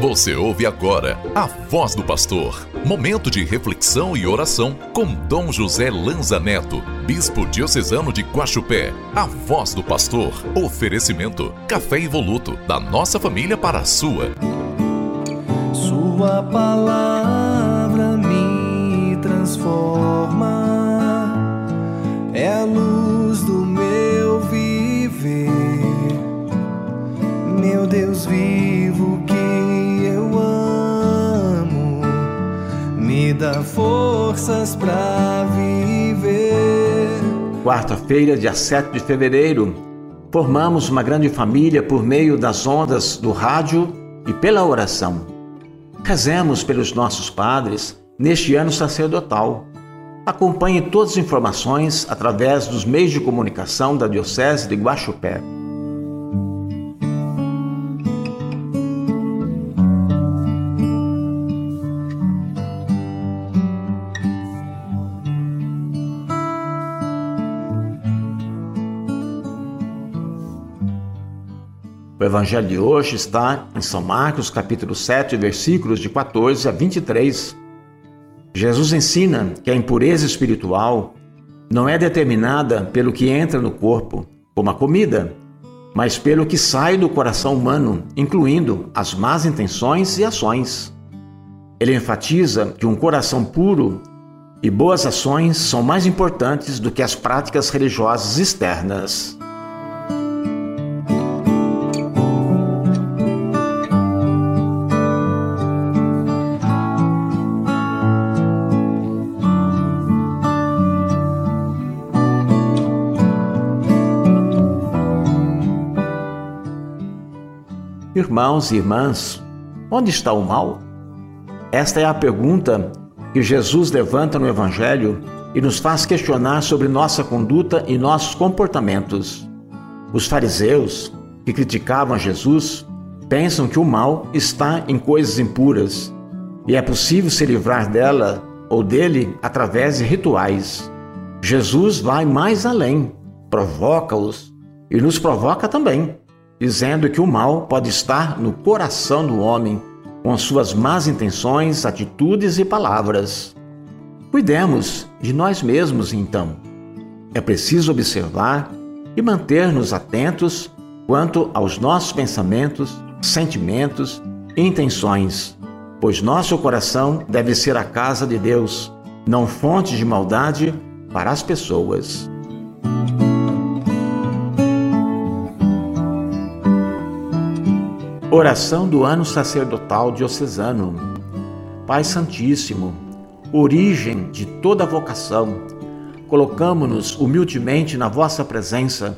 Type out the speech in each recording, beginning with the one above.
Você ouve agora a voz do pastor. Momento de reflexão e oração com Dom José Lanza Neto, bispo diocesano de Guaxupé. A voz do pastor. Oferecimento: café evoluto da nossa família para a sua. Sua palavra me transforma. É a luz do meu viver. Meu Deus vivo que dá forças para viver. Quarta-feira, dia 7 de fevereiro, formamos uma grande família por meio das ondas do rádio e pela oração. Rezemos pelos nossos padres neste ano sacerdotal. Acompanhe todas as informações através dos meios de comunicação da Diocese de Guaxupé. O evangelho de hoje está em São Marcos, capítulo 7, versículos de 14 a 23. Jesus ensina que a impureza espiritual não é determinada pelo que entra no corpo, como a comida, mas pelo que sai do coração humano, incluindo as más intenções e ações. Ele enfatiza que um coração puro e boas ações são mais importantes do que as práticas religiosas externas. Irmãos e irmãs, onde está o mal? Esta é a pergunta que Jesus levanta no Evangelho e nos faz questionar sobre nossa conduta e nossos comportamentos. Os fariseus, que criticavam Jesus, pensam que o mal está em coisas impuras e é possível se livrar dela ou dele através de rituais. Jesus vai mais além, provoca-os e nos provoca também dizendo que o mal pode estar no coração do homem, com suas más intenções, atitudes e palavras. Cuidemos de nós mesmos, então. É preciso observar e manter-nos atentos quanto aos nossos pensamentos, sentimentos e intenções, pois nosso coração deve ser a casa de Deus, não fonte de maldade para as pessoas. Oração do ano sacerdotal diocesano. Pai Santíssimo, origem de toda vocação, colocamo-nos humildemente na vossa presença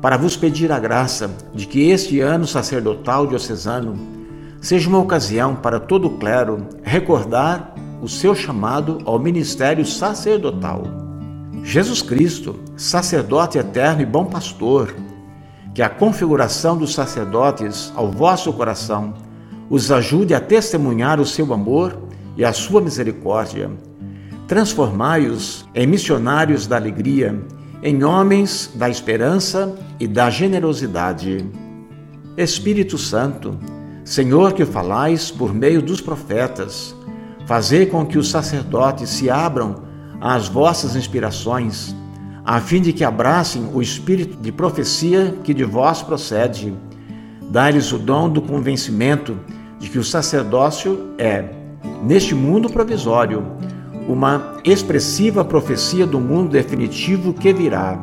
para vos pedir a graça de que este ano sacerdotal diocesano seja uma ocasião para todo o clero recordar o seu chamado ao ministério sacerdotal. Jesus Cristo, sacerdote eterno e bom pastor, que a configuração dos sacerdotes ao vosso coração os ajude a testemunhar o seu amor e a sua misericórdia. Transformai-os em missionários da alegria, em homens da esperança e da generosidade. Espírito Santo, Senhor que falais por meio dos profetas, fazei com que os sacerdotes se abram às vossas inspirações a fim de que abracem o espírito de profecia que de vós procede. Dá-lhes o dom do convencimento de que o sacerdócio é, neste mundo provisório, uma expressiva profecia do mundo definitivo que virá.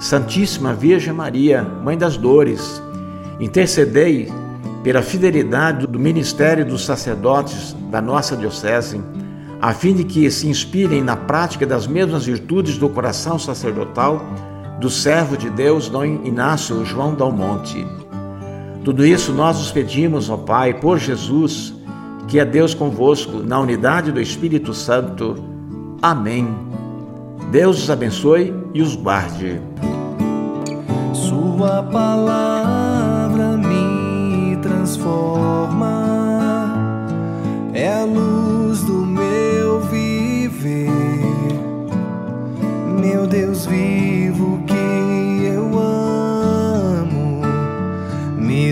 Santíssima Virgem Maria, Mãe das Dores, intercedei pela fidelidade do ministério dos sacerdotes da nossa Diocese a fim de que se inspirem na prática das mesmas virtudes do coração sacerdotal do servo de Deus, Dom Inácio João Dalmonte. Tudo isso nós os pedimos, ó Pai, por Jesus, que é Deus convosco, na unidade do Espírito Santo. Amém. Deus os abençoe e os guarde. Sua palavra me transforma,